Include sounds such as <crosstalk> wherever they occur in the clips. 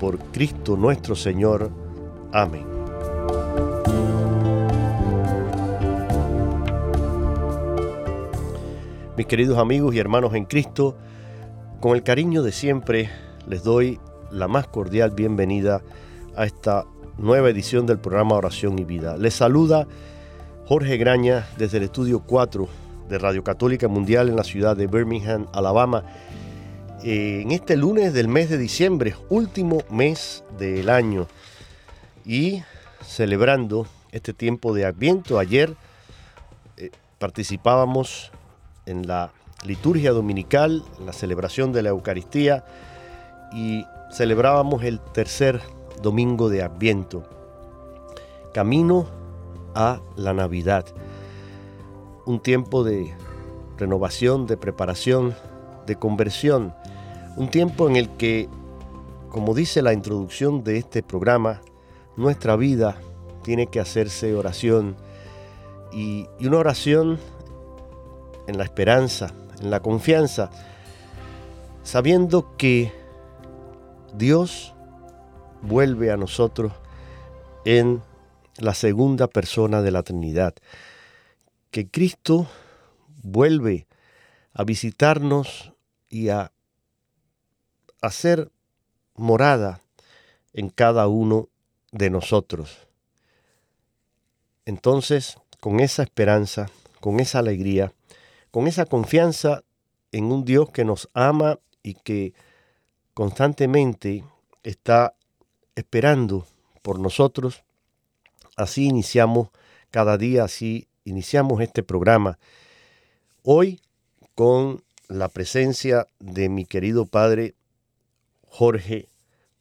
por Cristo nuestro Señor. Amén. Mis queridos amigos y hermanos en Cristo, con el cariño de siempre les doy la más cordial bienvenida a esta nueva edición del programa Oración y Vida. Les saluda Jorge Graña desde el estudio 4 de Radio Católica Mundial en la ciudad de Birmingham, Alabama en este lunes del mes de diciembre, último mes del año, y celebrando este tiempo de Adviento. Ayer eh, participábamos en la liturgia dominical, en la celebración de la Eucaristía, y celebrábamos el tercer domingo de Adviento, camino a la Navidad. Un tiempo de renovación, de preparación, de conversión un tiempo en el que, como dice la introducción de este programa, nuestra vida tiene que hacerse oración. Y, una oración en la esperanza, en la confianza, sabiendo que Dios vuelve a nosotros en la segunda persona de la Trinidad, que Cristo vuelve a visitarnos y a hacer morada en cada uno de nosotros. Entonces, con esa esperanza, con esa alegría, con esa confianza en un Dios que nos ama y que constantemente está esperando por nosotros, así iniciamos cada día, así iniciamos este programa. Hoy con la presencia de mi querido Padre Jorge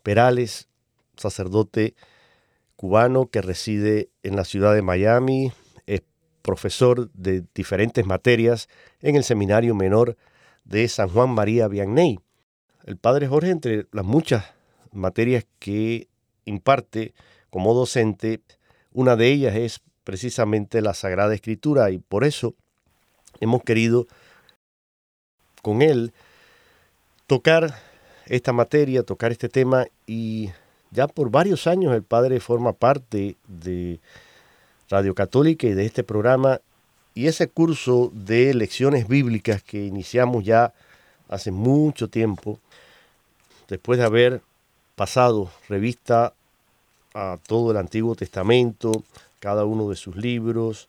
Perales, sacerdote cubano que reside en la ciudad de Miami, es profesor de diferentes materias en el Seminario Menor de San Juan María Vianney. El padre Jorge, entre las muchas materias que imparte como docente, una de ellas es precisamente la Sagrada Escritura y por eso hemos querido con él tocar esta materia, tocar este tema y ya por varios años el padre forma parte de Radio Católica y de este programa y ese curso de lecciones bíblicas que iniciamos ya hace mucho tiempo, después de haber pasado revista a todo el Antiguo Testamento, cada uno de sus libros,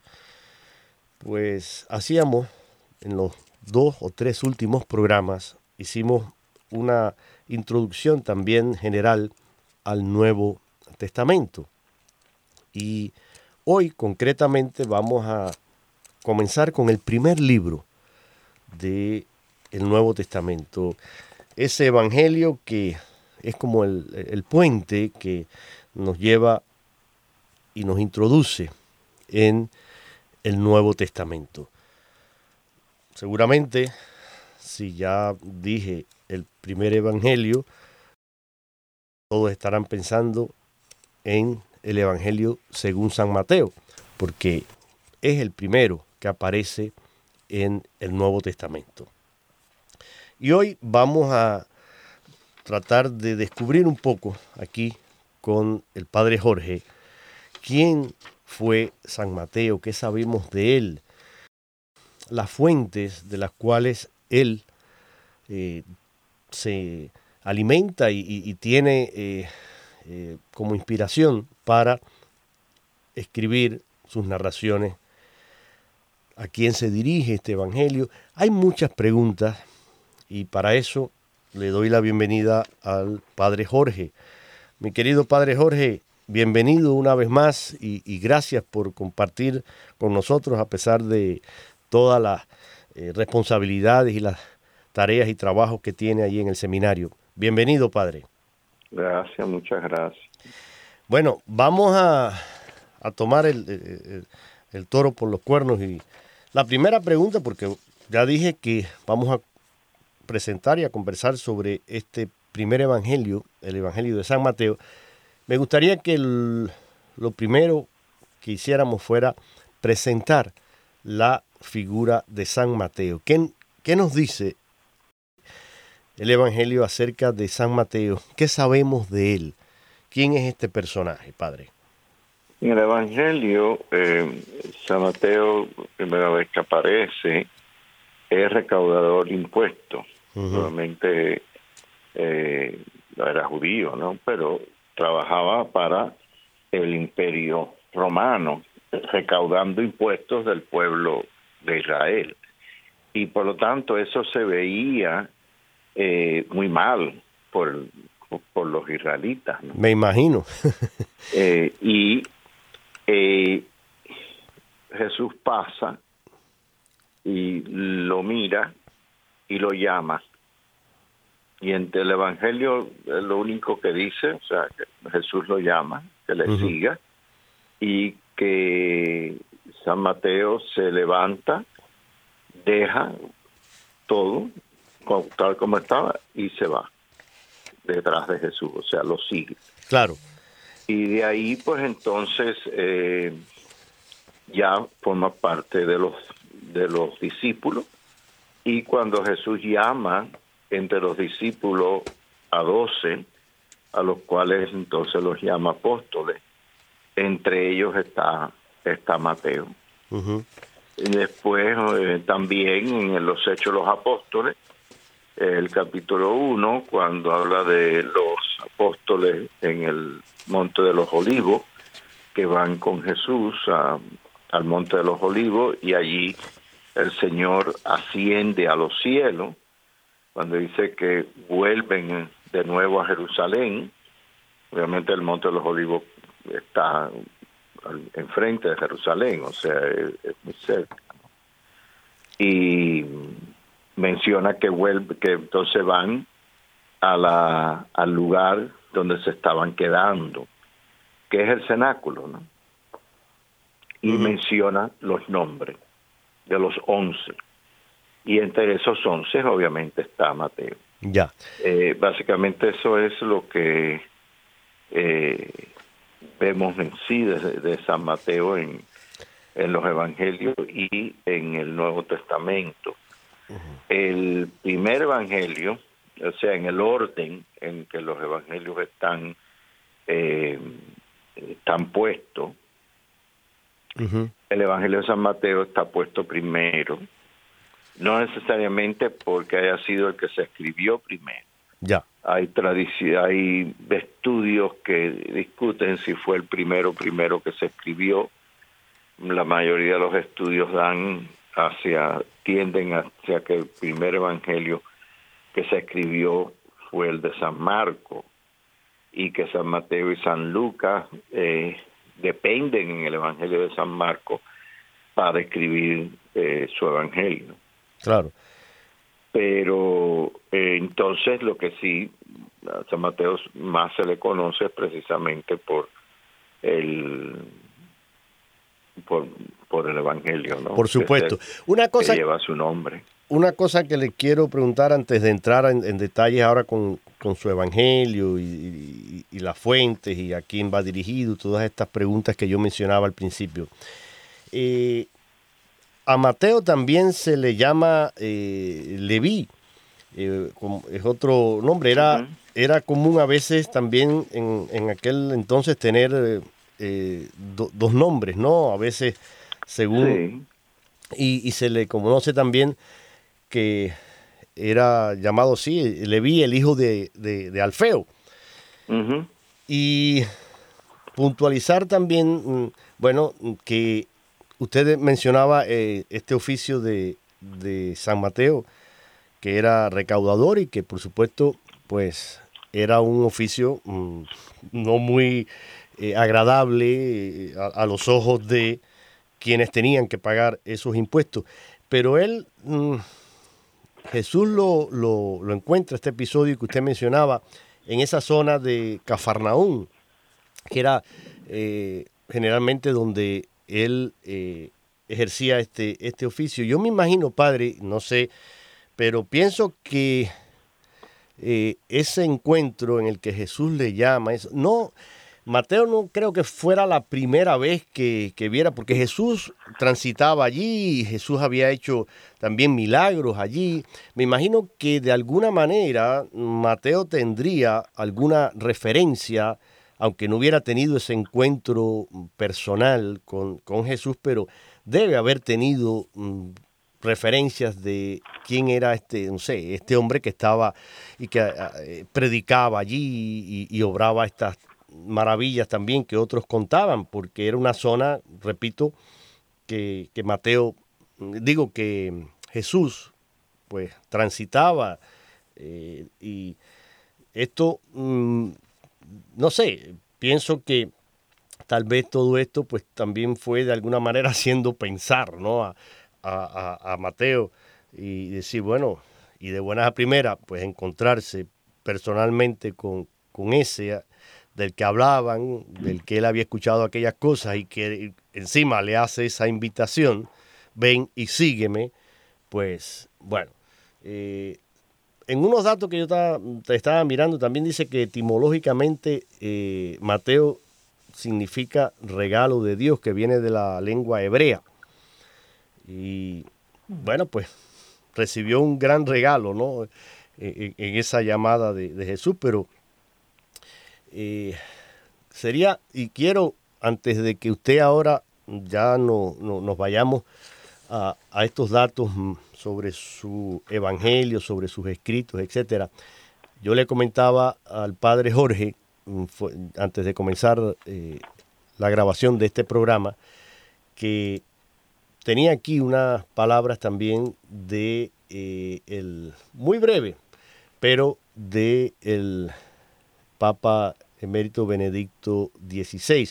pues hacíamos en los dos o tres últimos programas, hicimos una introducción también general al Nuevo Testamento. Y hoy concretamente vamos a comenzar con el primer libro del el Nuevo Testamento. Ese Evangelio que es como el, el puente que nos lleva y nos introduce en el Nuevo Testamento. Seguramente, si ya dije el primer evangelio, todos estarán pensando en el Evangelio según San Mateo, porque es el primero que aparece en el Nuevo Testamento. Y hoy vamos a tratar de descubrir un poco aquí con el Padre Jorge quién fue San Mateo, qué sabemos de él, las fuentes de las cuales él eh, se alimenta y, tiene eh, eh, como inspiración para escribir sus narraciones, a quién se dirige este Evangelio. Hay muchas preguntas y para eso le doy la bienvenida al Padre Jorge. Mi querido Padre Jorge, bienvenido una vez más y, gracias por compartir con nosotros a pesar de todas las eh, responsabilidades y las tareas y trabajos que tiene allí en el seminario. Bienvenido, Padre. Gracias, muchas gracias. Bueno, vamos a, tomar el, el, toro por los cuernos y la primera pregunta, porque ya dije que vamos a presentar y a conversar sobre este primer evangelio, el evangelio de San Mateo, me gustaría que lo primero que hiciéramos fuera presentar la figura de San Mateo. ¿Qué, ¿Qué, nos dice el Evangelio acerca de San Mateo? ¿Qué sabemos de él? ¿Quién es este personaje, Padre? En el Evangelio, eh, San Mateo, primera vez que aparece, es recaudador de impuestos. Eh, era judío, ¿no? Pero trabajaba para el imperio romano, recaudando impuestos del pueblo de Israel. Y por lo tanto eso se veía eh, muy mal por, por los israelitas. Me imagino. <laughs> Eh, y eh, Jesús pasa y lo mira y lo llama y en el Evangelio lo único que dice, o sea, que Jesús lo llama, que le siga, y que San Mateo se levanta, deja todo tal como estaba y se va detrás de Jesús, o sea, lo sigue. Claro. Y de ahí, pues entonces eh, ya forma parte de los de los discípulos y cuando Jesús llama entre los discípulos a doce, a los cuales entonces los llama apóstoles. Entre ellos está, está Mateo. Y después eh, también en los Hechos de los Apóstoles, el capítulo 1, cuando habla de los apóstoles en el Monte de los Olivos, que van con Jesús al Monte de los Olivos y allí el Señor asciende a los cielos cuando dice que vuelven de nuevo a Jerusalén, obviamente el Monte de los Olivos está enfrente de Jerusalén, o sea, es, muy cerca. Y menciona que vuelve, que entonces van a la, al lugar donde se estaban quedando, que es el cenáculo, ¿no? Y menciona los nombres de los once y entre esos once obviamente está Mateo. Ya. Eh, básicamente eso es lo que eh, vemos en sí de, San Mateo en, en, los Evangelios y en el Nuevo Testamento. El primer Evangelio, o sea, en el orden en que los Evangelios están, eh, están puestos, el Evangelio de San Mateo está puesto primero, no necesariamente porque haya sido el que se escribió primero. Ya. Hay hay estudios que discuten si fue el primero primero que se escribió. La mayoría de los estudios dan hacia tienden hacia que el primer evangelio que se escribió fue el de San Marco y que San Mateo y San Lucas eh, dependen en el evangelio de San Marco para escribir eh, su evangelio. Claro. Pero eh, entonces lo que sí a San Mateo más se le conoce es precisamente por el por, por el evangelio, ¿no? Por supuesto. Una cosa que lleva su nombre. una cosa que le quiero preguntar antes de entrar en, detalles ahora con, su evangelio y, las fuentes y a quién va dirigido, todas estas preguntas que yo mencionaba al principio. Eh, a Mateo también se le llama eh, Leví, eh, es otro nombre, era, era común a veces también en, aquel entonces tener dos nombres, ¿no? A veces según... Y, se le conoce también que era llamado así, Leví, el hijo de, Alfeo. Y puntualizar también, mm, bueno, que usted mencionaba eh, este oficio de, San Mateo, que era recaudador y que por supuesto, pues era un oficio mm, no muy eh, agradable eh, a, los ojos de quienes tenían que pagar esos impuestos. Pero él, mm, Jesús lo, lo, encuentra, este episodio que usted mencionaba, en esa zona de Cafarnaún, que era eh, generalmente donde él ejercía este, este oficio. Yo me imagino, padre, no sé, pero pienso que ese encuentro en el que Jesús le llama, es, no, Mateo no creo que fuera la primera vez que, viera, porque Jesús transitaba allí, Jesús había hecho también milagros allí. Me imagino que de alguna manera Mateo tendría alguna referencia, aunque no hubiera tenido ese encuentro personal con, con Jesús, pero debe haber tenido mm, referencias de quién era este, no sé, este hombre que estaba y que eh, predicaba allí y obraba estas maravillas también que otros contaban, porque era una zona, repito, que, Mateo, digo que Jesús, pues transitaba eh, y esto, mm, no sé, pienso que tal vez todo esto pues también fue de alguna manera <laughs> haciendo pensar ¿no? a, a, a Mateo y decir, bueno, y de buenas a primeras, pues encontrarse personalmente con, con ese del que hablaban, del que él había escuchado aquellas cosas y que encima le hace esa invitación, ven y sígueme, pues bueno, eh, en unos datos que yo estaba, estaba, mirando también dice que etimológicamente eh, Mateo significa regalo de Dios, que viene de la lengua hebrea. Y bueno, pues recibió un gran regalo, ¿no? En, esa llamada de, de Jesús, pero eh, sería, y quiero, antes de que usted ahora ya no, nos vayamos a, estos datos mm, sobre su evangelio, sobre sus escritos, etcétera, yo le comentaba al padre Jorge, mm, antes de comenzar eh, la grabación de este programa, que tenía aquí unas palabras también de eh, el muy breve, pero de el Papa Emérito Benedicto XVI,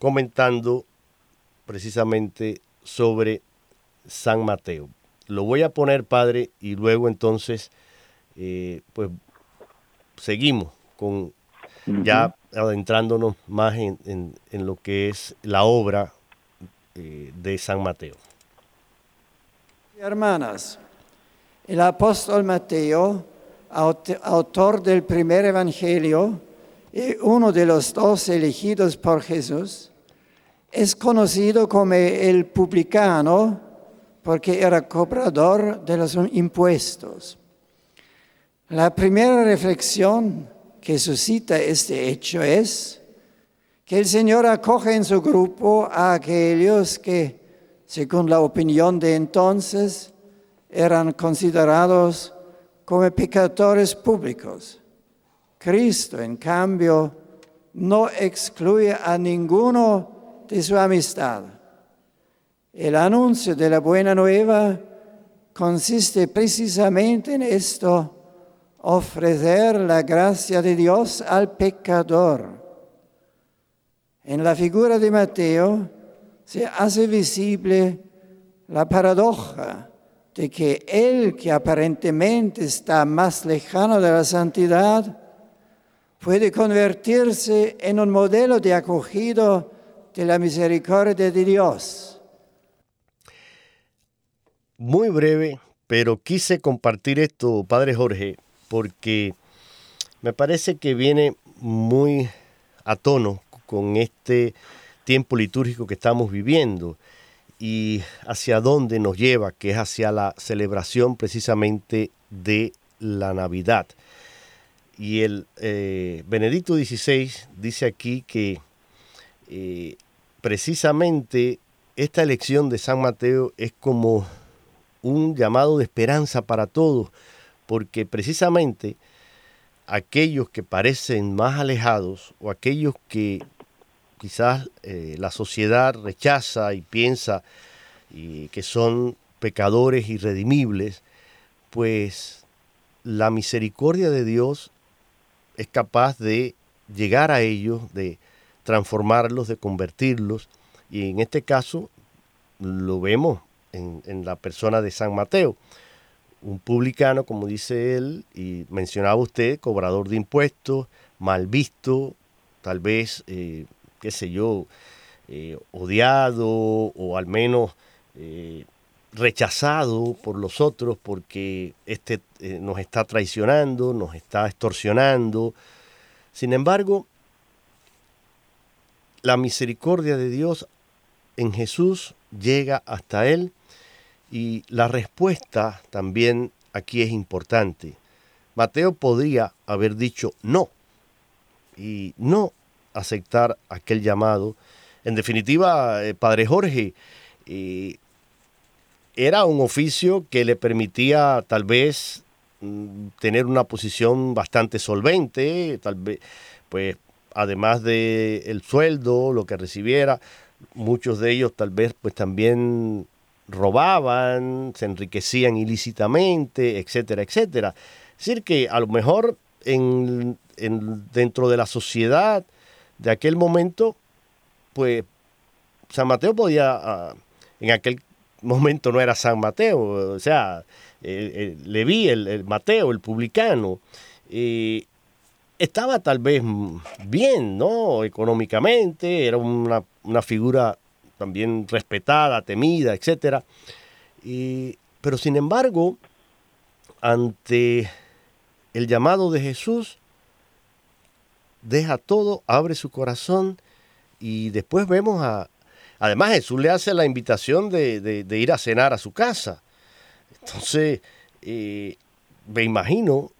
comentando precisamente sobre San Mateo. Lo voy a poner, Padre, y luego entonces, eh, pues, seguimos con ya adentrándonos más en, lo que es la obra eh, de San Mateo. Hermanas, el apóstol Mateo autor del primer evangelio y uno de los dos elegidos por Jesús, es conocido como el publicano porque era cobrador de los impuestos. La primera reflexión que suscita este hecho es que el Señor acoge en su grupo a aquellos que, según la opinión de entonces, eran considerados como pecadores públicos. Cristo, en cambio, no excluye a ninguno de su amistad. El anuncio de la buena nueva consiste precisamente en esto, ofrecer la gracia de Dios al pecador. En la figura de Mateo se hace visible la paradoja de que Él que aparentemente está más lejano de la santidad, puede convertirse en un modelo de acogido de la misericordia de Dios. Muy breve, pero quise compartir esto, Padre Jorge, porque me parece que viene muy a tono con este tiempo litúrgico que estamos viviendo y hacia dónde nos lleva, que es hacia la celebración precisamente de la Navidad. Y el eh, Benedicto XVI dice aquí que eh, precisamente esta elección de San Mateo es como un llamado de esperanza para todos, porque precisamente aquellos que parecen más alejados o aquellos que quizás eh, la sociedad rechaza y piensa que son pecadores irredimibles, pues la misericordia de Dios es capaz de llegar a ellos, de transformarlos, de convertirlos, y en este caso lo vemos en, en la persona de San Mateo, un publicano, como dice él, y mencionaba usted, cobrador de impuestos, mal visto, tal vez, eh, qué sé yo, eh, odiado o al menos eh, rechazado por los otros porque este nos está traicionando, nos está extorsionando. Sin embargo, la misericordia de Dios en Jesús llega hasta él y la respuesta también aquí es importante. Mateo podría haber dicho no y no aceptar aquel llamado. En definitiva, eh, Padre Jorge, eh, era un oficio que le permitía tal vez mm, tener una posición bastante solvente, tal vez, pues además de el sueldo, lo que recibiera, muchos de ellos tal vez pues también robaban, se enriquecían ilícitamente, etcétera, etcétera. Es decir, que a lo mejor en, dentro de la sociedad de aquel momento, pues San Mateo podía, ah, en aquel momento no era San Mateo, o sea, Leví, el, el, Mateo, el publicano, estaba tal vez bien, ¿no? Económicamente, era una, una figura también respetada, temida, etc. pero sin embargo, ante el llamado de Jesús, deja todo, abre su corazón y después vemos a... Además Jesús le hace la invitación de, ir a cenar a su casa. Entonces, eh, me imagino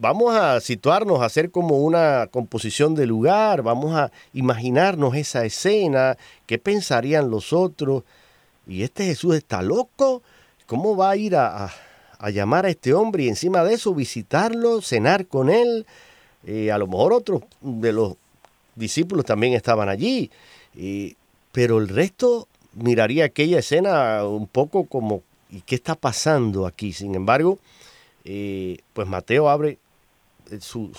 vamos a situarnos, a hacer como una composición de lugar, vamos a imaginarnos esa escena, qué pensarían los otros. Y este Jesús está loco, ¿cómo va a ir a, llamar a este hombre y encima de eso visitarlo, cenar con él? A lo mejor otros de los discípulos también estaban allí, pero el resto miraría aquella escena un poco como, ¿y qué está pasando aquí? Sin embargo, eh, pues Mateo abre eh, su,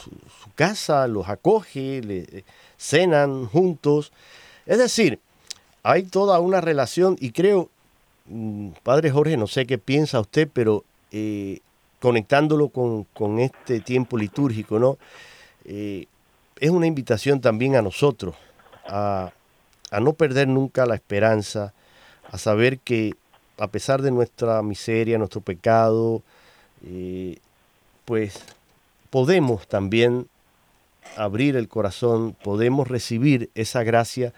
casa, los acoge, le, eh, cenan juntos. Es decir, hay toda una relación y creo, mm, Padre Jorge, no sé qué piensa usted, pero conectándolo con, este tiempo litúrgico, ¿no? Es una invitación también a nosotros a, no perder nunca la esperanza, a saber que a pesar de nuestra miseria, nuestro pecado, pues podemos también abrir el corazón, podemos recibir esa gracia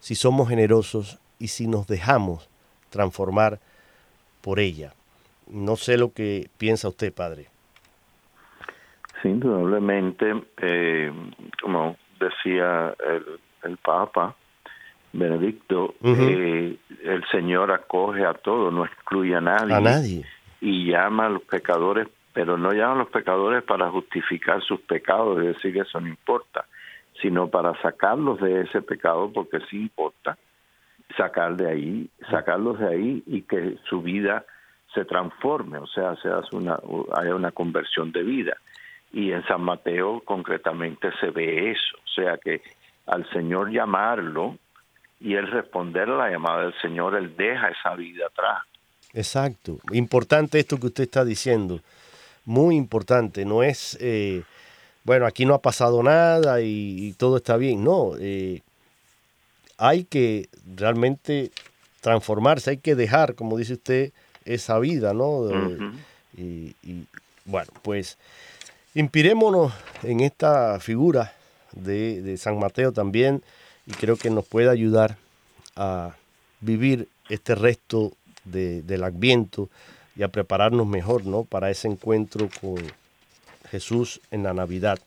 si somos generosos y si nos dejamos transformar por ella. No sé lo que piensa usted, padre. Sí, indudablemente, eh, como decía el, Papa Benedicto, eh, el Señor acoge a todo, no excluye a nadie. A nadie y llama a los pecadores, pero no llama a los pecadores para justificar sus pecados y decir que eso no importa, sino para sacarlos de ese pecado porque sí importa sacar de ahí, sacarlos de ahí y que su vida se transforme, o sea, se hace una, haya una conversión de vida. Y en San Mateo concretamente se ve eso, o sea que al Señor llamarlo y él responder a la llamada del Señor, él deja esa vida atrás Exacto. Importante esto que usted está diciendo. Muy importante. No es, eh, bueno, aquí no ha pasado nada y, todo está bien. No. Eh, hay que realmente transformarse, hay que dejar, como dice usted, esa vida, ¿no? y, bueno, pues inspirémonos en esta figura de, San Mateo también y creo que nos puede ayudar a vivir este resto del Adviento y a prepararnos mejor, ¿no? Para ese encuentro con Jesús en la Navidad.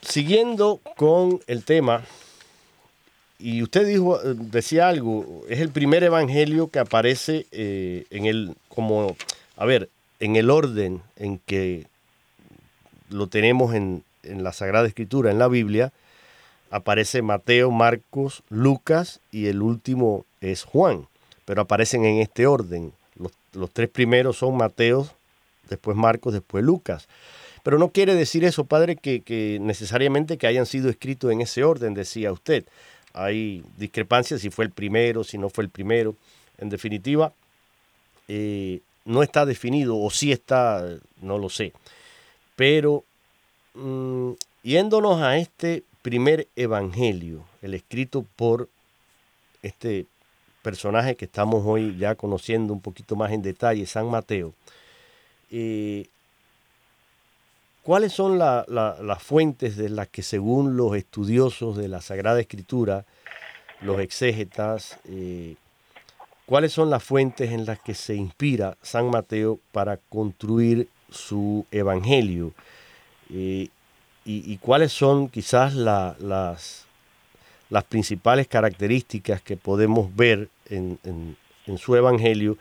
Siguiendo con el tema, y usted dijo, decía algo, es el primer evangelio que aparece eh, en el, como, a ver, en el orden en que lo tenemos en, en la Sagrada Escritura, en la Biblia, aparece Mateo, Marcos, Lucas y el último es Juan, pero aparecen en este orden. Los, los tres primeros son Mateo, después Marcos, después Lucas. Pero no quiere decir eso, padre, que, necesariamente que hayan sido escritos en ese orden, decía usted. Hay discrepancias si fue el primero, si no fue el primero. En definitiva, eh, no está definido, o sí está, no lo sé. Pero mm, yéndonos a este primer evangelio, el escrito por este personaje que estamos hoy ya conociendo un poquito más en detalle, San Mateo, eh, ¿Cuáles son las fuentes de las que según los estudiosos de la Sagrada Escritura, los exégetas, eh, cuáles son las fuentes en las que se inspira San Mateo para construir su evangelio? Eh, y, cuáles son quizás las, las principales características que podemos ver en, en su evangelio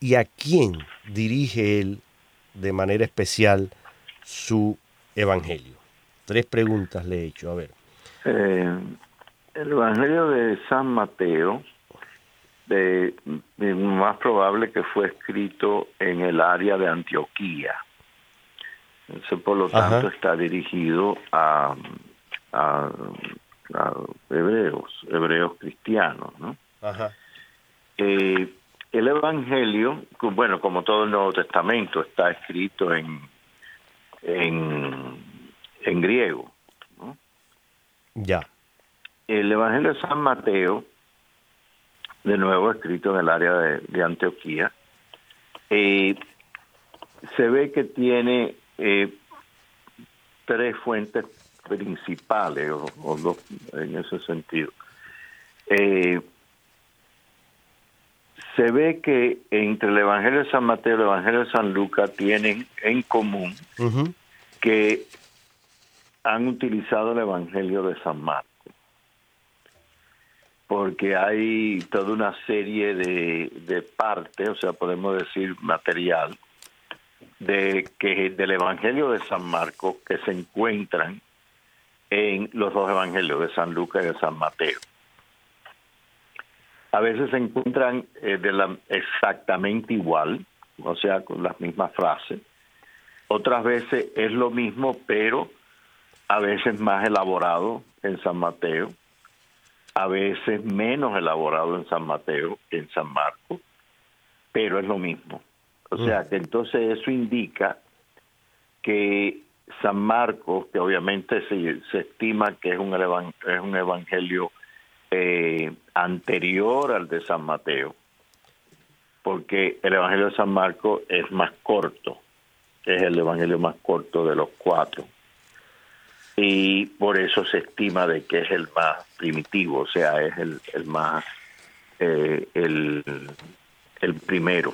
y a quién dirige él de manera especial su evangelio? Tres preguntas le he hecho, a ver. Eh, el evangelio de San Mateo, más probable que fue escrito en el área de Antioquía. Por lo tanto, está dirigido a, a, hebreos, hebreos cristianos, ¿no? Ajá. Eh, el Evangelio, bueno, como todo el Nuevo Testamento, está escrito en en, en griego. Ya. El Evangelio de San Mateo, de nuevo escrito en el área de, Antioquía, eh, se ve que tiene eh, tres fuentes principales, o, dos en ese sentido. Eh, se ve que entre el Evangelio de San Mateo y el Evangelio de San Lucas tienen en común que han utilizado el Evangelio de San Marcos. Porque hay toda una serie de, de partes, o sea, podemos decir material, de que del Evangelio de San Marcos que se encuentran en los dos evangelios de San Lucas y de San Mateo a veces se encuentran eh, exactamente igual, o sea, con las mismas frases. Otras veces es lo mismo, pero a veces más elaborado en San Mateo, a veces menos elaborado en San Mateo que en San Marcos, pero es lo mismo. O mm. sea, que entonces eso indica que San Marcos, que obviamente se, se estima que es un, es un evangelio eh, anterior al de San Mateo, porque el Evangelio de San Marcos es más corto, es el Evangelio más corto de los cuatro. Y por eso se estima de que es el más primitivo, o sea, es el, el más, eh, el, el primero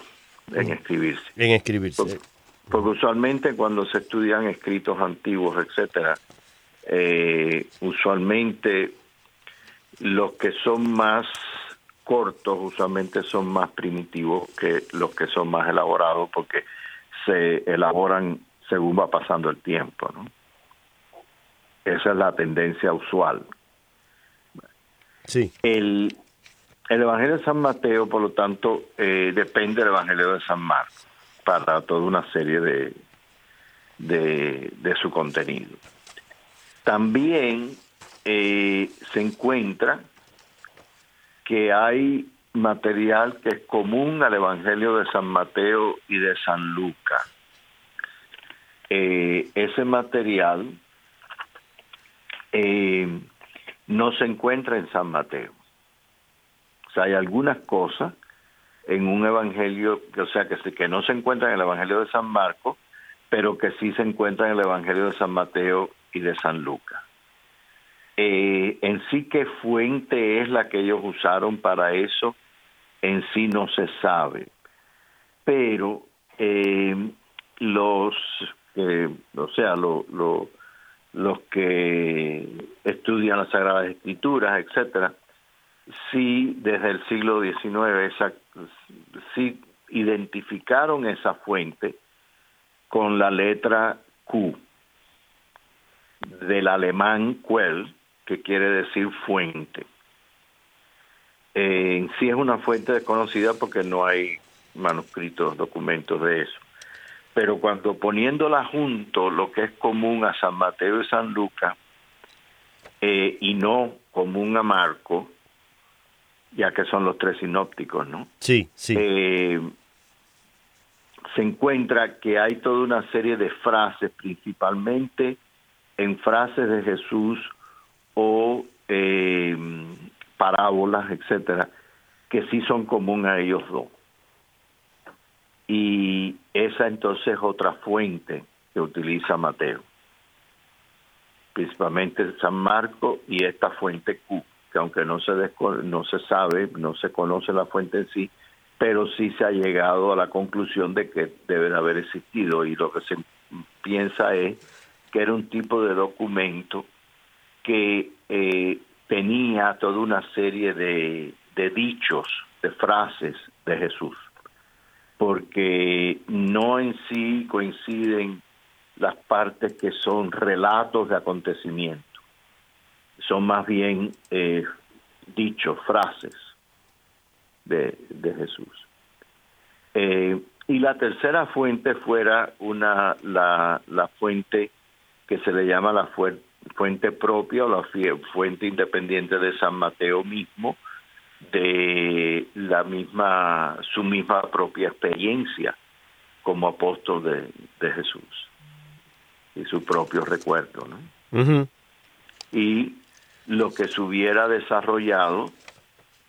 en escribirse. En escribirse. Porque, usualmente cuando se estudian escritos antiguos, etcétera, eh, usualmente los que son más cortos usualmente son más primitivos que los que son más elaborados porque se elaboran según va pasando el tiempo, ¿no? Esa es la tendencia usual. Sí. El, el Evangelio de San Mateo, por lo tanto, eh, depende del Evangelio de San Marcos para toda una serie de, de, su contenido. También eh, se encuentra que hay material que es común al Evangelio de San Mateo y de San Lucas. Eh, ese material no se encuentra en San Mateo. Sea, hay algunas cosas en un evangelio, o sea, que, no se encuentra en el evangelio de San Marcos, pero que sí se encuentra en el evangelio de San Mateo y de San Lucas. Eh, en sí, ¿qué fuente es la que ellos usaron para eso? En sí no se sabe. Pero eh, los, eh, o sea, lo, los que estudian las Sagradas Escrituras, etcétera, sí desde el siglo XIX sí identificaron esa fuente con la letra Q del alemán Quell, que quiere decir fuente. Eh, sí es una fuente desconocida porque no hay manuscritos, documentos de eso. Pero cuando poniéndola junto, lo que es común a San Mateo y San Lucas, eh, y no común a Marco, ya que son los tres sinópticos, ¿no? Sí, sí. Eh, se encuentra que hay toda una serie de frases, principalmente en frases de Jesús o eh, parábolas, etcétera, que sí son común a ellos dos. Y esa entonces es otra fuente que utiliza Mateo, principalmente San Marco y esta fuente Q, que aunque no se, no se sabe, no se conoce la fuente en sí, pero sí se ha llegado a la conclusión de que debe de haber existido. Y lo que se piensa es que era un tipo de documento que eh, tenía toda una serie de dichos, de frases de Jesús, porque no en sí coinciden las partes que son relatos de acontecimientos, son más bien eh, dichos, frases de, de Jesús. Eh, y la tercera fuente fuera una la, la fuente que se le llama la fuente propia o la fuente independiente de San Mateo mismo, de la misma, su misma propia experiencia como apóstol de, de Jesús y su propio recuerdo. ¿no? Y lo que se hubiera desarrollado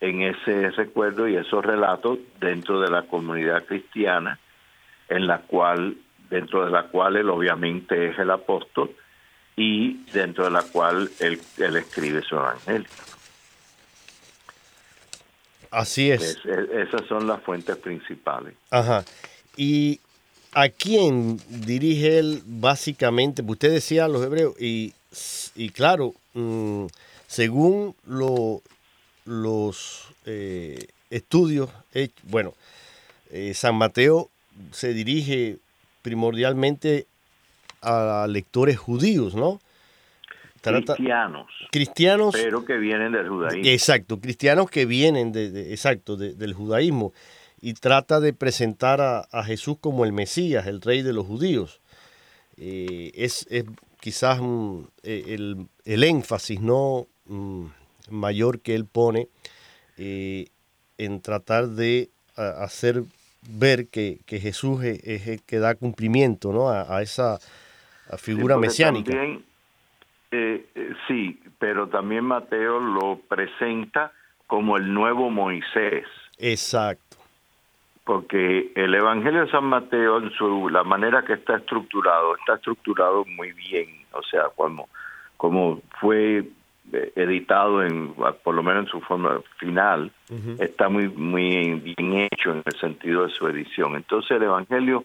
en ese recuerdo y esos relatos dentro de la comunidad cristiana, en la cual, dentro de la cual él obviamente es el apóstol y dentro de la cual él, él escribe su evangelio. Así es. esas son las fuentes principales. Ajá. ¿Y a quién dirige él básicamente? Usted decía a los hebreos, y, y claro, mm, según lo, los eh, estudios, bueno, eh, San Mateo se dirige primordialmente a lectores judíos, ¿no? cristianos. Cristianos. Pero que vienen del judaísmo. Exacto, cristianos que vienen de, exacto, del judaísmo. Y trata de presentar a, Jesús como el Mesías, el rey de los judíos. Eh, es, quizás el, el, énfasis, ¿no? Mm, mayor que él pone eh, en tratar de hacer ver que, Jesús es, el que da cumplimiento ¿no? a, esa figura mesiánica. También, eh, eh, sí, pero también Mateo lo presenta como el nuevo Moisés. Exacto. Porque el Evangelio de San Mateo, en su, la manera que está estructurado, está estructurado muy bien. O sea, como, como fue editado en por lo menos en su forma final está muy muy bien hecho en el sentido de su edición. Entonces el evangelio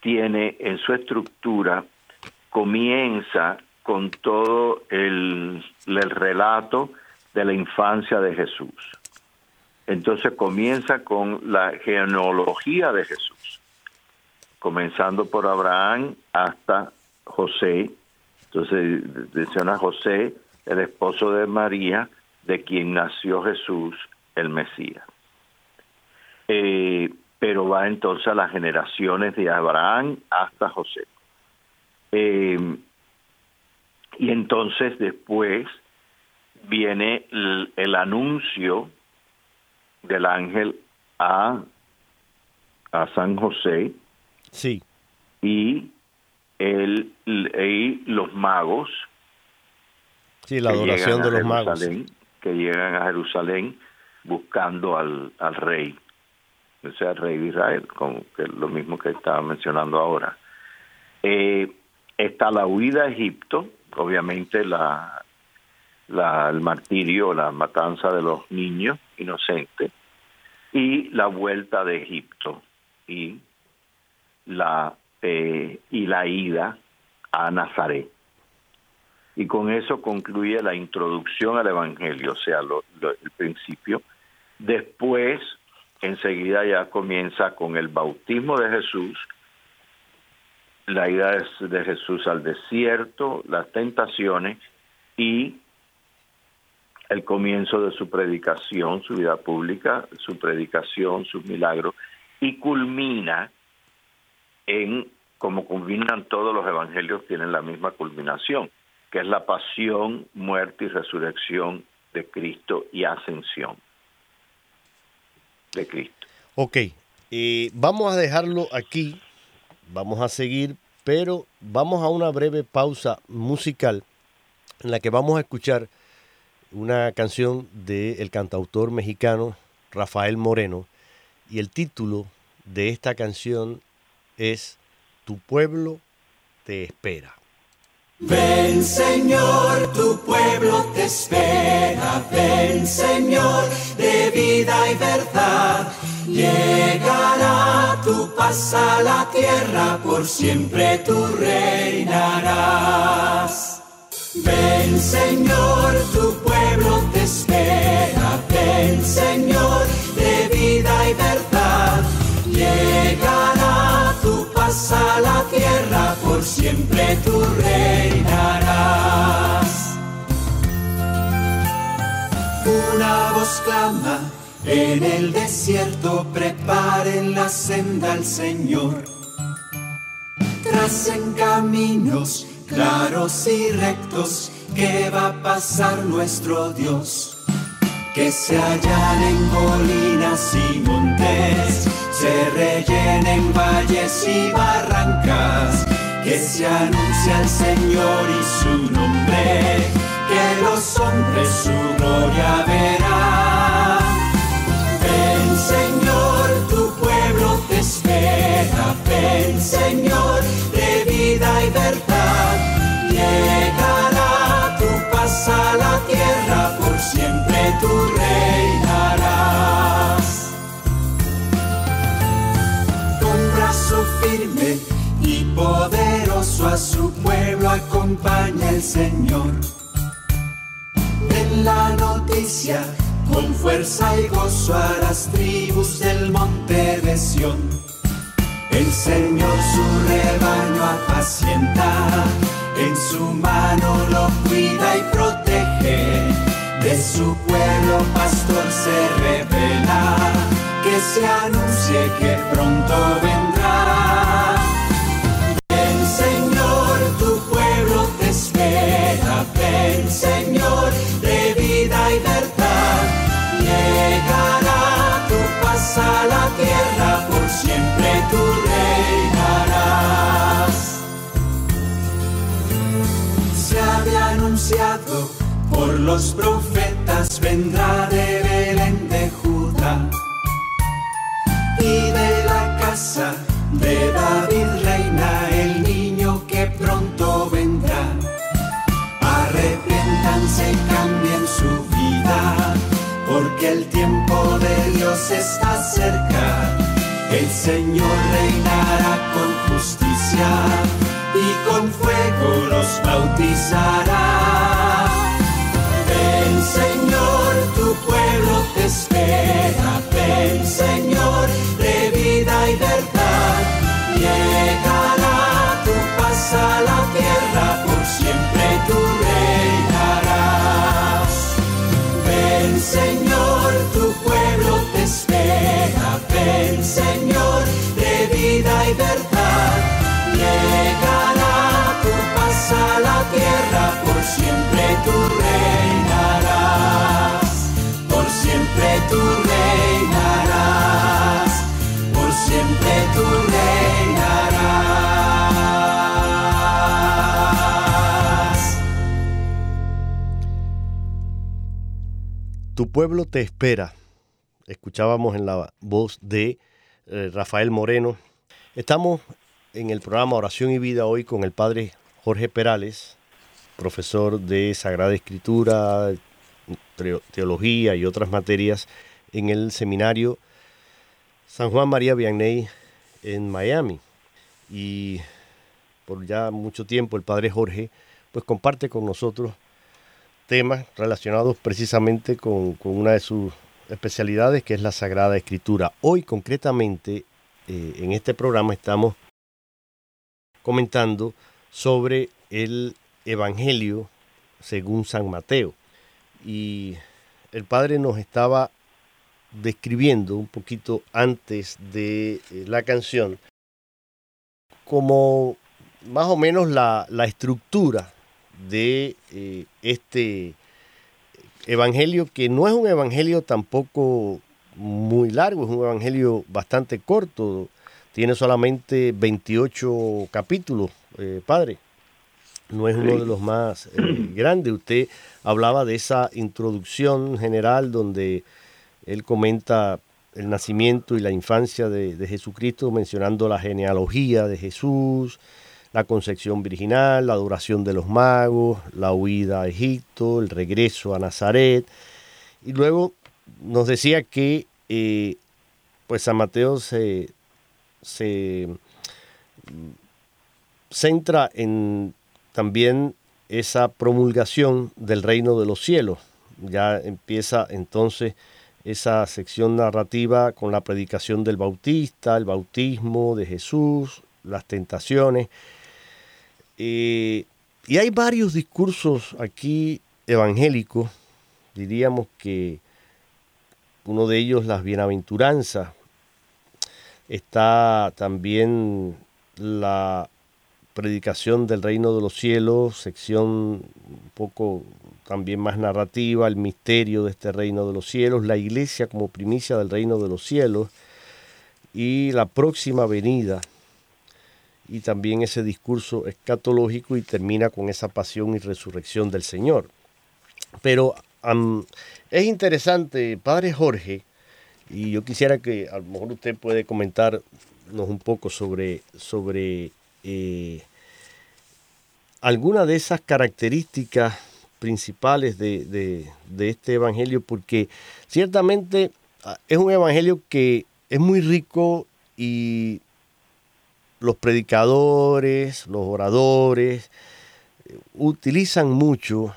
tiene en su estructura comienza con todo el, el relato de la infancia de Jesús entonces comienza con la genealogía de Jesús comenzando por Abraham hasta José entonces menciona José el esposo de María, de quien nació Jesús, el Mesías. Eh, pero va entonces a las generaciones de Abraham hasta José. Eh, y entonces después viene el, anuncio del ángel a, a San José. Sí. Y, el, y los magos Sí, la adoración de los magos. Que llegan a Jerusalén buscando al, al rey. o sea, el rey de Israel, como que es lo mismo que estaba mencionando ahora. Eh, está la huida a Egipto, obviamente la, la, el martirio, la matanza de los niños inocentes, y la vuelta de Egipto y la, eh, y la ida a Nazaret. Y con eso concluye la introducción al Evangelio, o sea, el principio. Después, enseguida ya comienza con el bautismo de Jesús, la ida de Jesús al desierto, las tentaciones y el comienzo de su predicación, su vida pública, su predicación, sus milagros, y culmina en, como culminan todos los evangelios, tienen la misma culminación, que es la pasión, muerte y resurrección de Cristo y ascensión de Cristo. Ok, eh, vamos a dejarlo aquí, vamos a seguir, pero vamos a una breve pausa musical en la que vamos a escuchar una canción del cantautor mexicano Rafael Moreno y el título de esta canción es Tu pueblo te espera. Ven Señor, tu pueblo te espera, ven Señor, de vida y verdad. Llegará tu paz a la tierra, por siempre tú reinarás. Ven Señor, tu Señor, de vida y verdad. Llegará tu paz a la tierra, por siempre tú reinarás. Una voz clama en el desierto, preparen la senda al Señor. Tracen caminos claros y rectos que va a pasar nuestro Dios. Que se hallan en colinas y montes, se rellenen valles y barrancas, que se anuncia el Señor y su nombre, que los hombres su gloria verán. Ven Señor, tu pueblo te espera, ven Señor, de vida y verdad, llegará firme y poderoso a su pueblo acompaña el Señor. En la noticia, con fuerza y gozo a las tribus del monte de Sión. El Señor su rebaño apacienta, en su mano lo cuida y protege. De su pueblo pastor se revela, que se anuncie que pronto vendrá. Ven Señor, tu pueblo te espera, ven Señor, de vida y verdad. Llegará tu paz a la tierra, por siempre tú reinarás. Se había anunciado por los profetas, vendrá de Belén de Judá y de la casa de David reina el niño que pronto vendrá. Arrepiéntanse y cambien su vida, porque el tiempo de Dios está cerca. El Señor reinará con justicia y con fuego los bautizará. Espera, ven Señor, de vida y verdad. Llegará tu paz a la tierra, Por siempre. Tu pueblo te espera. escuchábamos en la voz de eh, Rafael Moreno. Estamos en el programa Oración y Vida hoy con el padre Jorge Perales, profesor de Sagrada Escritura, Teología y otras materias en el seminario San Juan María Vianney en Miami. Y por ya mucho tiempo el padre Jorge pues comparte con nosotros temas relacionados precisamente con, una de sus especialidades que es la Sagrada Escritura. Hoy concretamente eh, en este programa estamos comentando sobre el Evangelio según San Mateo. Y el Padre nos estaba describiendo un poquito antes de eh, la canción como más o menos la, estructura de eh, este evangelio, que no es un evangelio tampoco muy largo, es un evangelio bastante corto, tiene solamente 28 capítulos, eh, padre. No es uno de los más <clears throat> grandes. Usted hablaba de esa introducción general donde él comenta el nacimiento y la infancia de, Jesucristo, mencionando la genealogía de Jesús, la concepción virginal, la adoración de los magos, la huida a Egipto, el regreso a Nazaret. Y luego nos decía que eh, pues San Mateo se, se centra en también esa promulgación del reino de los cielos. Ya empieza entonces esa sección narrativa con la predicación del Bautista, el bautismo de Jesús, las tentaciones. Eh, y hay varios discursos aquí evangélicos, diríamos que uno de ellos las bienaventuranzas, está también la predicación del reino de los cielos, sección un poco también más narrativa, el misterio de este reino de los cielos, la iglesia como primicia del reino de los cielos y la próxima venida y también ese discurso escatológico y termina con esa pasión y resurrección del Señor. Pero es interesante, Padre Jorge, y yo quisiera que a lo mejor usted puede comentarnos un poco sobre, sobre eh, alguna de esas características principales de, este evangelio, porque ciertamente ah, es un evangelio que es muy rico y los predicadores, los oradores, eh, utilizan mucho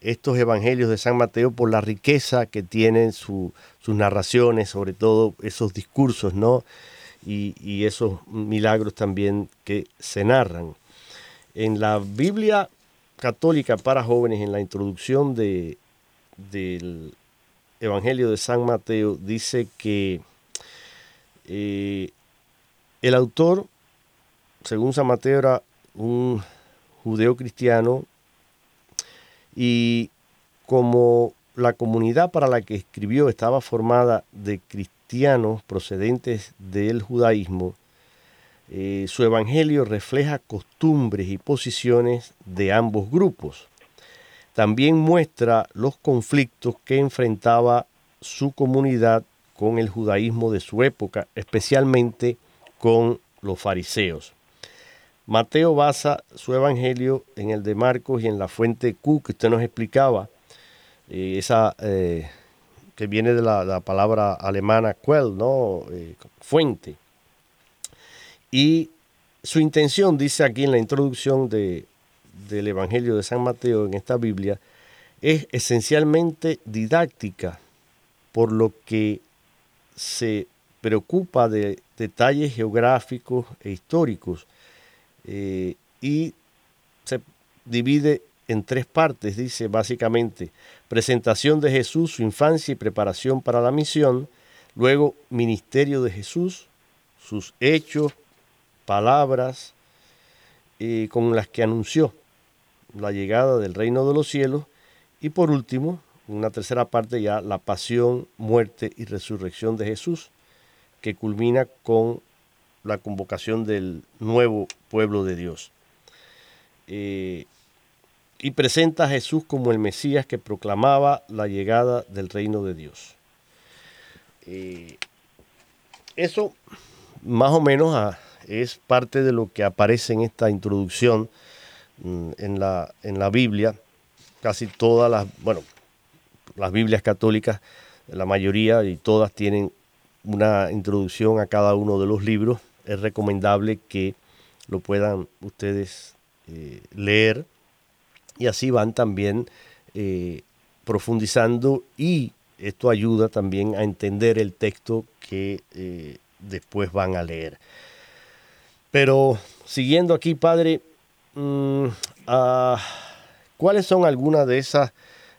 estos evangelios de San Mateo por la riqueza que tienen sus narraciones, sobre todo esos discursos, ¿no? Y, y, esos milagros también que se narran. En la Biblia católica para jóvenes, en la introducción de, del Evangelio de San Mateo, dice que eh, el autor, según San Mateo, era un judeo cristiano y como la comunidad para la que escribió estaba formada de cristianos procedentes del judaísmo, eh, su evangelio refleja costumbres y posiciones de ambos grupos. También muestra los conflictos que enfrentaba su comunidad con el judaísmo de su época, especialmente con los fariseos. Mateo basa su evangelio en el de Marcos y en la fuente Q que usted nos explicaba, eh, esa eh, que viene de la, palabra alemana Quell, ¿no? fuente. Y su intención, dice aquí en la introducción del Evangelio de San Mateo en esta Biblia, es esencialmente didáctica, por lo que se preocupa de detalles geográficos e históricos eh, y se divide en tres partes, dice básicamente, presentación de Jesús, su infancia y preparación para la misión, luego ministerio de Jesús, sus hechos, palabras eh, con las que anunció la llegada del reino de los cielos y por último, una tercera parte ya, la pasión, muerte y resurrección de Jesús, que culmina con la convocación del nuevo pueblo de Dios. Eh, y presenta a Jesús como el Mesías que proclamaba la llegada del reino de Dios. Eh, eso más o menos ah, es parte de lo que aparece en esta introducción mm, en la, en la Biblia. Casi todas las, bueno, las Biblias católicas, la mayoría y todas tienen una introducción a cada uno de los libros. Es recomendable que lo puedan ustedes eh, leer y así van también eh, profundizando y esto ayuda también a entender el texto que eh, después van a leer. Pero siguiendo aquí, Padre, mm, ah, ¿cuáles son algunas de esas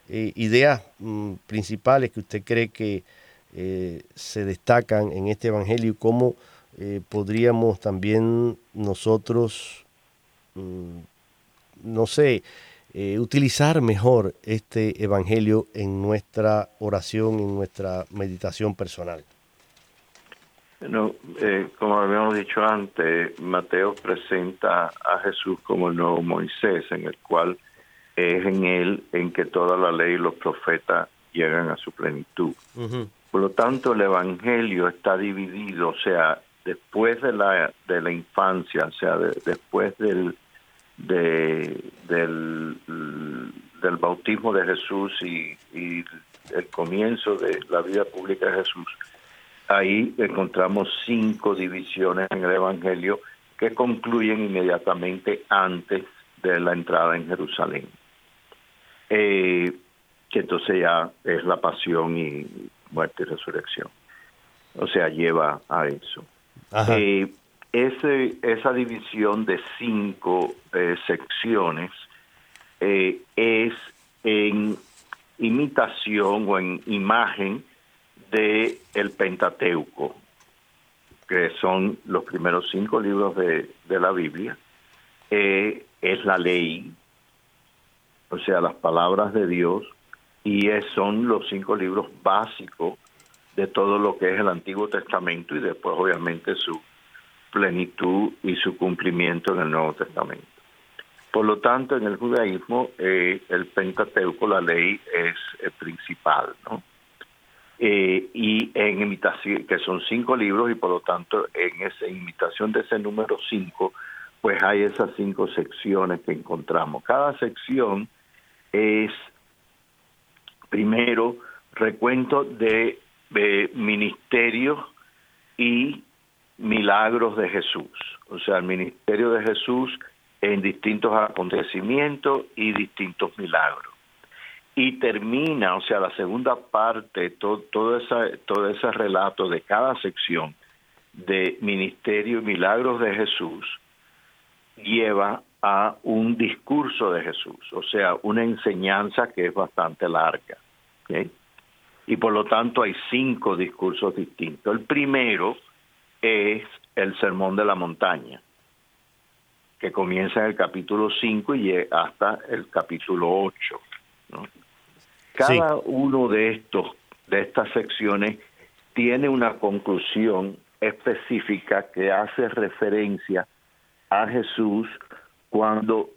eh, ideas mm, principales que usted cree que se destacan en este Evangelio y cómo podríamos también nosotros, mm, no sé, eh, utilizar mejor este Evangelio en nuestra oración, en nuestra meditación personal? Bueno, eh, como habíamos dicho antes, Mateo presenta a Jesús como el nuevo Moisés, en el cual es en él en que toda la ley y los profetas llegan a su plenitud. Por lo tanto, el Evangelio está dividido, o sea, después de la, de la infancia, o sea, después del, de, del, del bautismo de Jesús y, el comienzo de la vida pública de Jesús, ahí encontramos cinco divisiones en el Evangelio que concluyen inmediatamente antes de la entrada en Jerusalén. Eh, que entonces ya es la pasión y muerte y resurrección. O sea, lleva a eso. Eh, ese, esa división de cinco eh, secciones es en imitación o en imagen de el Pentateuco, que son los primeros cinco libros de, la Biblia, eh, es la ley, o sea, las palabras de Dios, y es, son los cinco libros básicos de todo lo que es el Antiguo Testamento y después obviamente su plenitud y su cumplimiento en el Nuevo Testamento. Por lo tanto, en el judaísmo, eh, el Pentateuco, la ley, es el principal, ¿no? Eh, y en imitación, que son cinco libros, y por lo tanto, en esa imitación de ese número cinco, pues hay esas cinco secciones que encontramos. Cada sección es, primero, recuento de, de ministerios y milagros de Jesús, o sea, el ministerio de Jesús en distintos acontecimientos y distintos milagros. Y termina, o sea, la segunda parte, todo, todo, esa, todo ese relato de cada sección de ministerio y milagros de Jesús lleva a un discurso de Jesús, o sea, una enseñanza que es bastante larga. Y por lo tanto hay cinco discursos distintos. El primero es el Sermón de la Montaña, que comienza en el capítulo 5 y hasta el capítulo 8. Cada uno de estos de estas secciones tiene una conclusión específica que hace referencia a Jesús cuando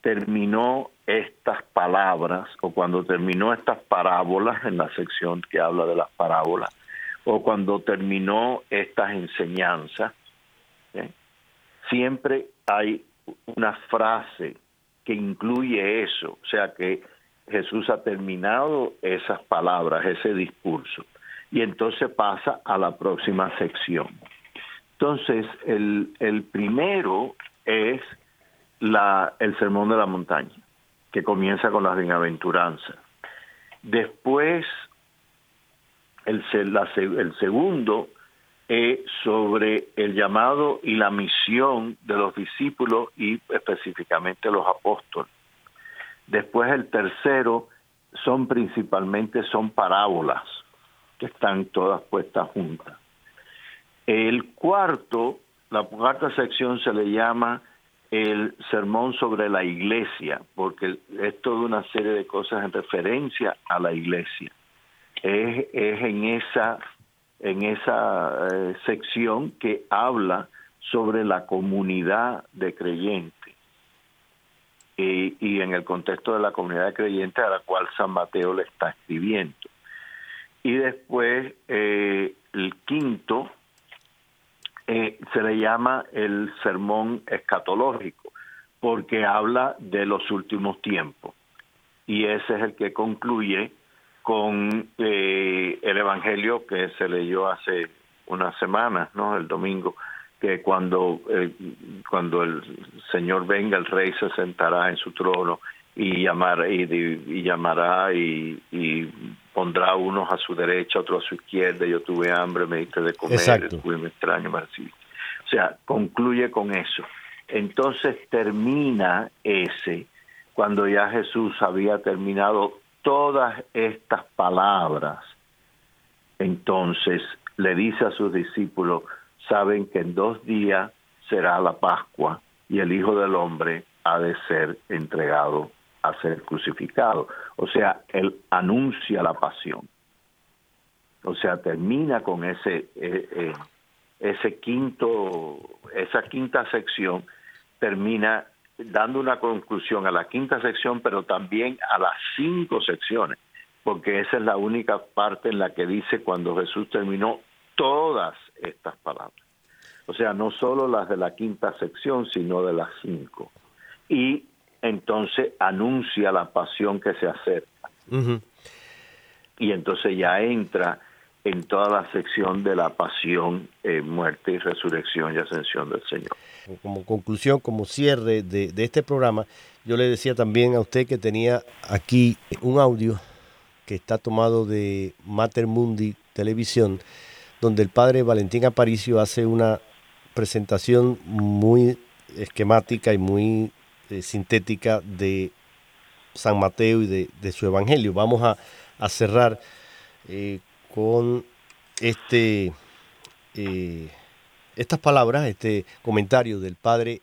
terminó estas palabras o cuando terminó estas parábolas en la sección que habla de las parábolas o cuando terminó estas enseñanzas, ¿eh? siempre hay una frase que incluye eso, o sea que Jesús ha terminado esas palabras, ese discurso, y entonces pasa a la próxima sección. Entonces, el, el primero es la, el sermón de la montaña, que comienza con las bienaventuranzas. Después el, el segundo es sobre el llamado y la misión de los discípulos y específicamente los apóstoles. Después el tercero son principalmente son parábolas que están todas puestas juntas. El cuarto, la cuarta sección se le llama el sermón sobre la iglesia, porque es toda una serie de cosas en referencia a la iglesia es, en esa, en esa eh, sección que habla sobre la comunidad de creyentes y, en el contexto de la comunidad de creyentes a la cual San Mateo le está escribiendo. Y después eh, el quinto eh, se le llama el sermón escatológico, porque habla de los últimos tiempos. Y ese es el que concluye con eh, el Evangelio que se leyó hace unas semanas, ¿no? El domingo, que cuando, eh, cuando el Señor venga, el Rey se sentará en su trono y, llamar, y, llamará y, pondrá unos a su derecha, otros a su izquierda. Yo tuve hambre, me diste de comer, tuve me extraño, me O sea, concluye con eso. Entonces termina ese, cuando ya Jesús había terminado todas estas palabras, entonces le dice a sus discípulos, saben que en dos días será la Pascua y el Hijo del Hombre ha de ser entregado a ser crucificado. O sea, él anuncia la pasión. O sea, termina con ese, eh, eh, ese quinto, esa quinta sección, termina dando una conclusión a la quinta sección, pero también a las cinco secciones, porque esa es la única parte en la que dice cuando Jesús terminó todas estas palabras. O sea, no solo las de la quinta sección, sino de las cinco. Y entonces anuncia la pasión que se acerca. Y entonces ya entra en toda la sección de la pasión, eh, muerte y resurrección y ascensión del Señor. Como conclusión, como cierre de, este programa, yo le decía también a usted que tenía aquí un audio que está tomado de Mater Mundi Televisión, donde el padre Valentín Aparicio hace una presentación muy esquemática y muy eh, sintética de San Mateo y de, su Evangelio. Vamos a, cerrar eh, con este, eh, estas palabras, este comentario del padre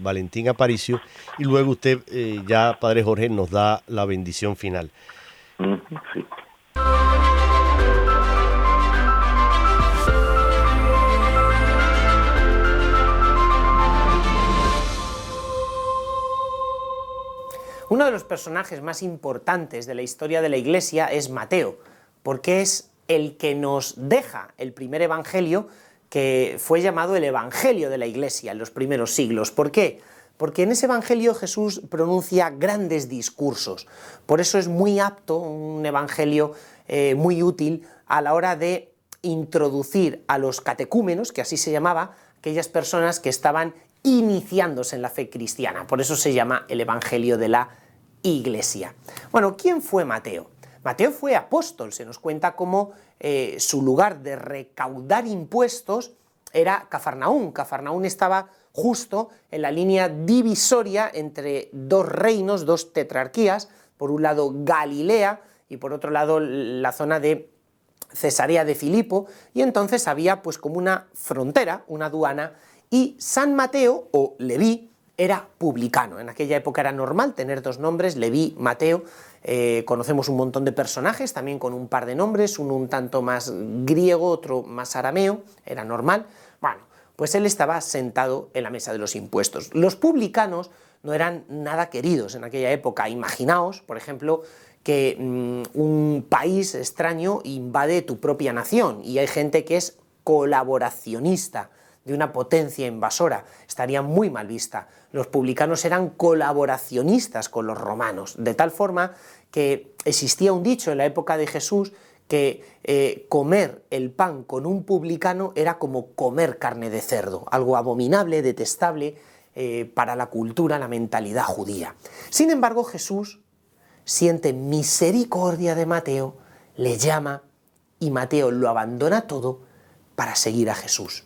Valentín Aparicio, y luego usted ya, padre Jorge, nos da la bendición final. Uno de los personajes más importantes de la historia de la Iglesia es Mateo, porque es el que nos deja el primer Evangelio que fue llamado el Evangelio de la Iglesia en los primeros siglos. ¿Por qué? Porque en ese Evangelio Jesús pronuncia grandes discursos. Por eso es muy apto, un Evangelio eh, muy útil a la hora de introducir a los catecúmenos, que así se llamaba, aquellas personas que estaban iniciándose en la fe cristiana. Por eso se llama el Evangelio de la Iglesia. Bueno, ¿quién fue Mateo? Mateo fue apóstol, se nos cuenta cómo eh, su lugar de recaudar impuestos era Cafarnaún. Cafarnaún estaba justo en la línea divisoria entre dos reinos, dos tetrarquías, por un lado Galilea y por otro lado la zona de Cesarea de Filipo, y entonces había pues como una frontera, una aduana y San Mateo o Leví era publicano. En aquella época era normal tener dos nombres, Leví, Mateo. Eh, conocemos un montón de personajes también con un par de nombres, uno un tanto más griego, otro más arameo, era normal. Bueno, pues él estaba sentado en la mesa de los impuestos. Los publicanos no eran nada queridos en aquella época. Imaginaos, por ejemplo, que mm, un país extraño invade tu propia nación y hay gente que es colaboracionista de una potencia invasora, estaría muy mal vista. Los publicanos eran colaboracionistas con los romanos, de tal forma que existía un dicho en la época de Jesús que eh, comer el pan con un publicano era como comer carne de cerdo, algo abominable, detestable eh, para la cultura, la mentalidad judía. Sin embargo, Jesús siente misericordia de Mateo, le llama y Mateo lo abandona todo para seguir a Jesús.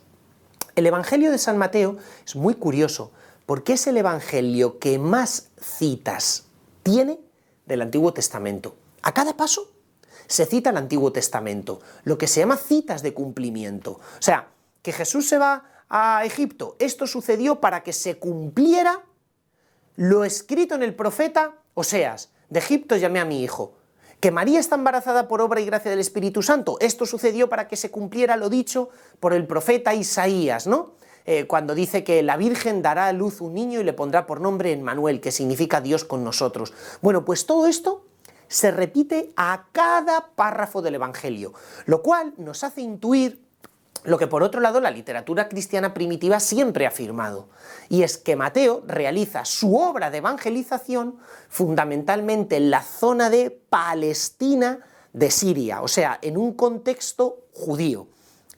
El Evangelio de San Mateo es muy curioso porque es el Evangelio que más citas tiene del Antiguo Testamento. A cada paso se cita el Antiguo Testamento, lo que se llama citas de cumplimiento. O sea, que Jesús se va a Egipto, esto sucedió para que se cumpliera lo escrito en el profeta Oseas, de Egipto llamé a mi hijo. Que María está embarazada por obra y gracia del Espíritu Santo. Esto sucedió para que se cumpliera lo dicho por el profeta Isaías, ¿no? Eh, cuando dice que la Virgen dará a luz un niño y le pondrá por nombre Emmanuel, que significa Dios con nosotros. Bueno, pues todo esto se repite a cada párrafo del Evangelio, lo cual nos hace intuir lo que por otro lado la literatura cristiana primitiva siempre ha afirmado, y es que Mateo realiza su obra de evangelización fundamentalmente en la zona de Palestina de Siria, o sea, en un contexto judío.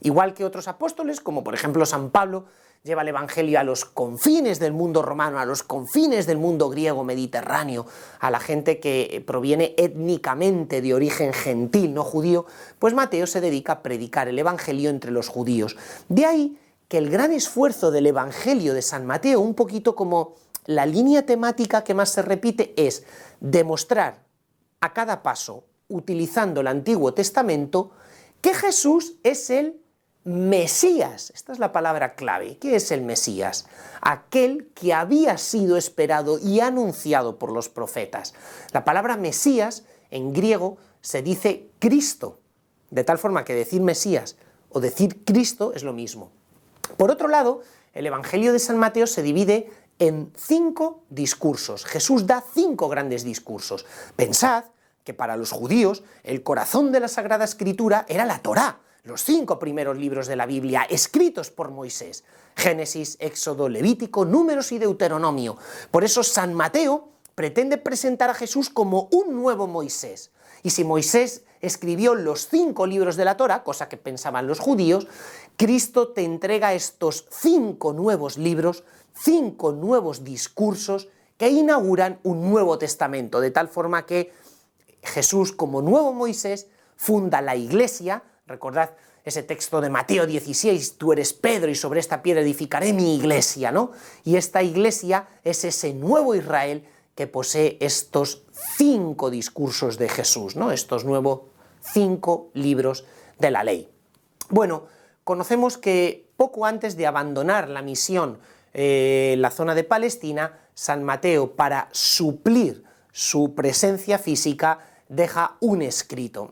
Igual que otros apóstoles, como por ejemplo San Pablo, lleva el Evangelio a los confines del mundo romano, a los confines del mundo griego mediterráneo, a la gente que proviene étnicamente de origen gentil, no judío, pues Mateo se dedica a predicar el Evangelio entre los judíos. De ahí que el gran esfuerzo del Evangelio de San Mateo, un poquito como la línea temática que más se repite, es demostrar a cada paso, utilizando el Antiguo Testamento, que Jesús es el Mesías. Esta es la palabra clave. ¿Qué es el Mesías? Aquel que había sido esperado y anunciado por los profetas. La palabra Mesías en griego se dice Cristo, de tal forma que decir Mesías o decir Cristo es lo mismo. Por otro lado, el Evangelio de San Mateo se divide en cinco discursos. Jesús da cinco grandes discursos. Pensad que para los judíos el corazón de la Sagrada Escritura era la Torá, los cinco primeros libros de la Biblia escritos por Moisés, Génesis, Éxodo, Levítico, Números y Deuteronomio. Por eso San Mateo pretende presentar a Jesús como un nuevo Moisés. Y si Moisés escribió los cinco libros de la Torah, cosa que pensaban los judíos, Cristo te entrega estos cinco nuevos libros, cinco nuevos discursos que inauguran un nuevo testamento, de tal forma que Jesús, como nuevo Moisés, funda la iglesia, Recordad ese texto de Mateo 16, tú eres Pedro y sobre esta piedra edificaré mi iglesia, ¿no? Y esta iglesia es ese nuevo Israel que posee estos cinco discursos de Jesús, ¿no? Estos nuevos cinco libros de la ley. Bueno, conocemos que poco antes de abandonar la misión en la zona de Palestina, San Mateo, para suplir su presencia física, deja un escrito.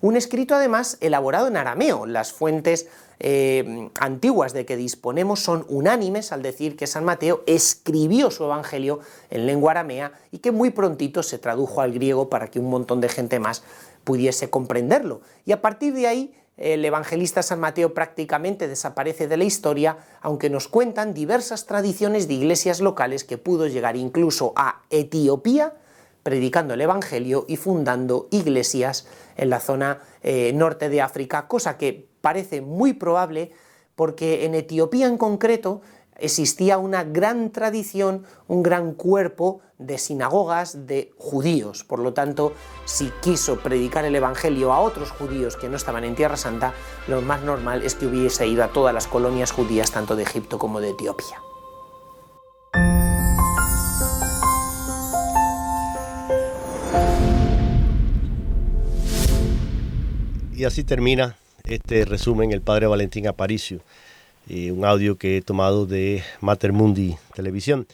Un escrito además elaborado en arameo. Las fuentes eh, antiguas de que disponemos son unánimes al decir que San Mateo escribió su evangelio en lengua aramea y que muy prontito se tradujo al griego para que un montón de gente más pudiese comprenderlo. Y a partir de ahí el evangelista San Mateo prácticamente desaparece de la historia, aunque nos cuentan diversas tradiciones de iglesias locales que pudo llegar incluso a Etiopía, predicando el Evangelio y fundando iglesias en la zona eh, norte de África, cosa que parece muy probable porque en Etiopía en concreto existía una gran tradición, un gran cuerpo de sinagogas de judíos. Por lo tanto, si quiso predicar el Evangelio a otros judíos que no estaban en Tierra Santa, lo más normal es que hubiese ido a todas las colonias judías, tanto de Egipto como de Etiopía. Y así termina este resumen el padre Valentín Aparicio, eh, un audio que he tomado de Mater Mundi Televisión.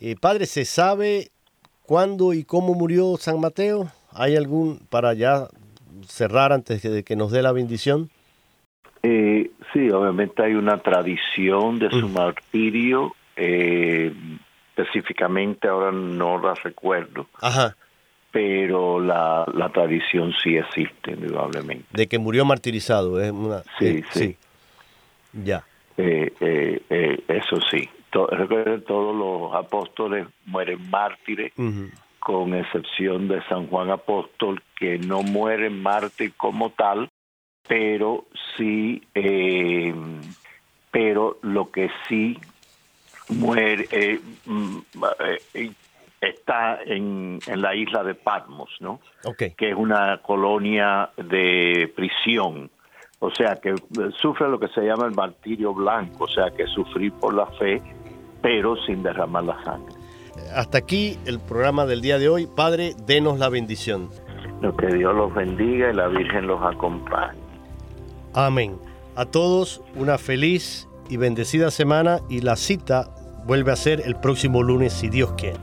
Eh, padre, ¿se sabe cuándo y cómo murió San Mateo? ¿Hay algún para ya cerrar antes de que nos dé la bendición? Eh, sí, obviamente hay una tradición de su mm. martirio, específicamente ahora no la recuerdo. Ajá pero la, la tradición sí existe, indudablemente. De que murió martirizado, es una... Sí, sí. Ya. Eh, eh, eh, eso sí. recuerden, todos los apóstoles mueren mártires, con excepción de San Juan Apóstol, que no muere mártir como tal, pero sí, pero lo que sí muere, mm, está en, en, la isla de Patmos, ¿no? Que es una colonia de prisión. O sea, que sufre lo que se llama el martirio blanco, o sea, que sufrir por la fe, pero sin derramar la sangre. Hasta aquí el programa del día de hoy. Padre, denos la bendición. Lo que Dios los bendiga y la Virgen los acompañe. Amén. A todos una feliz y bendecida semana y la cita vuelve a ser el próximo lunes, si Dios quiere.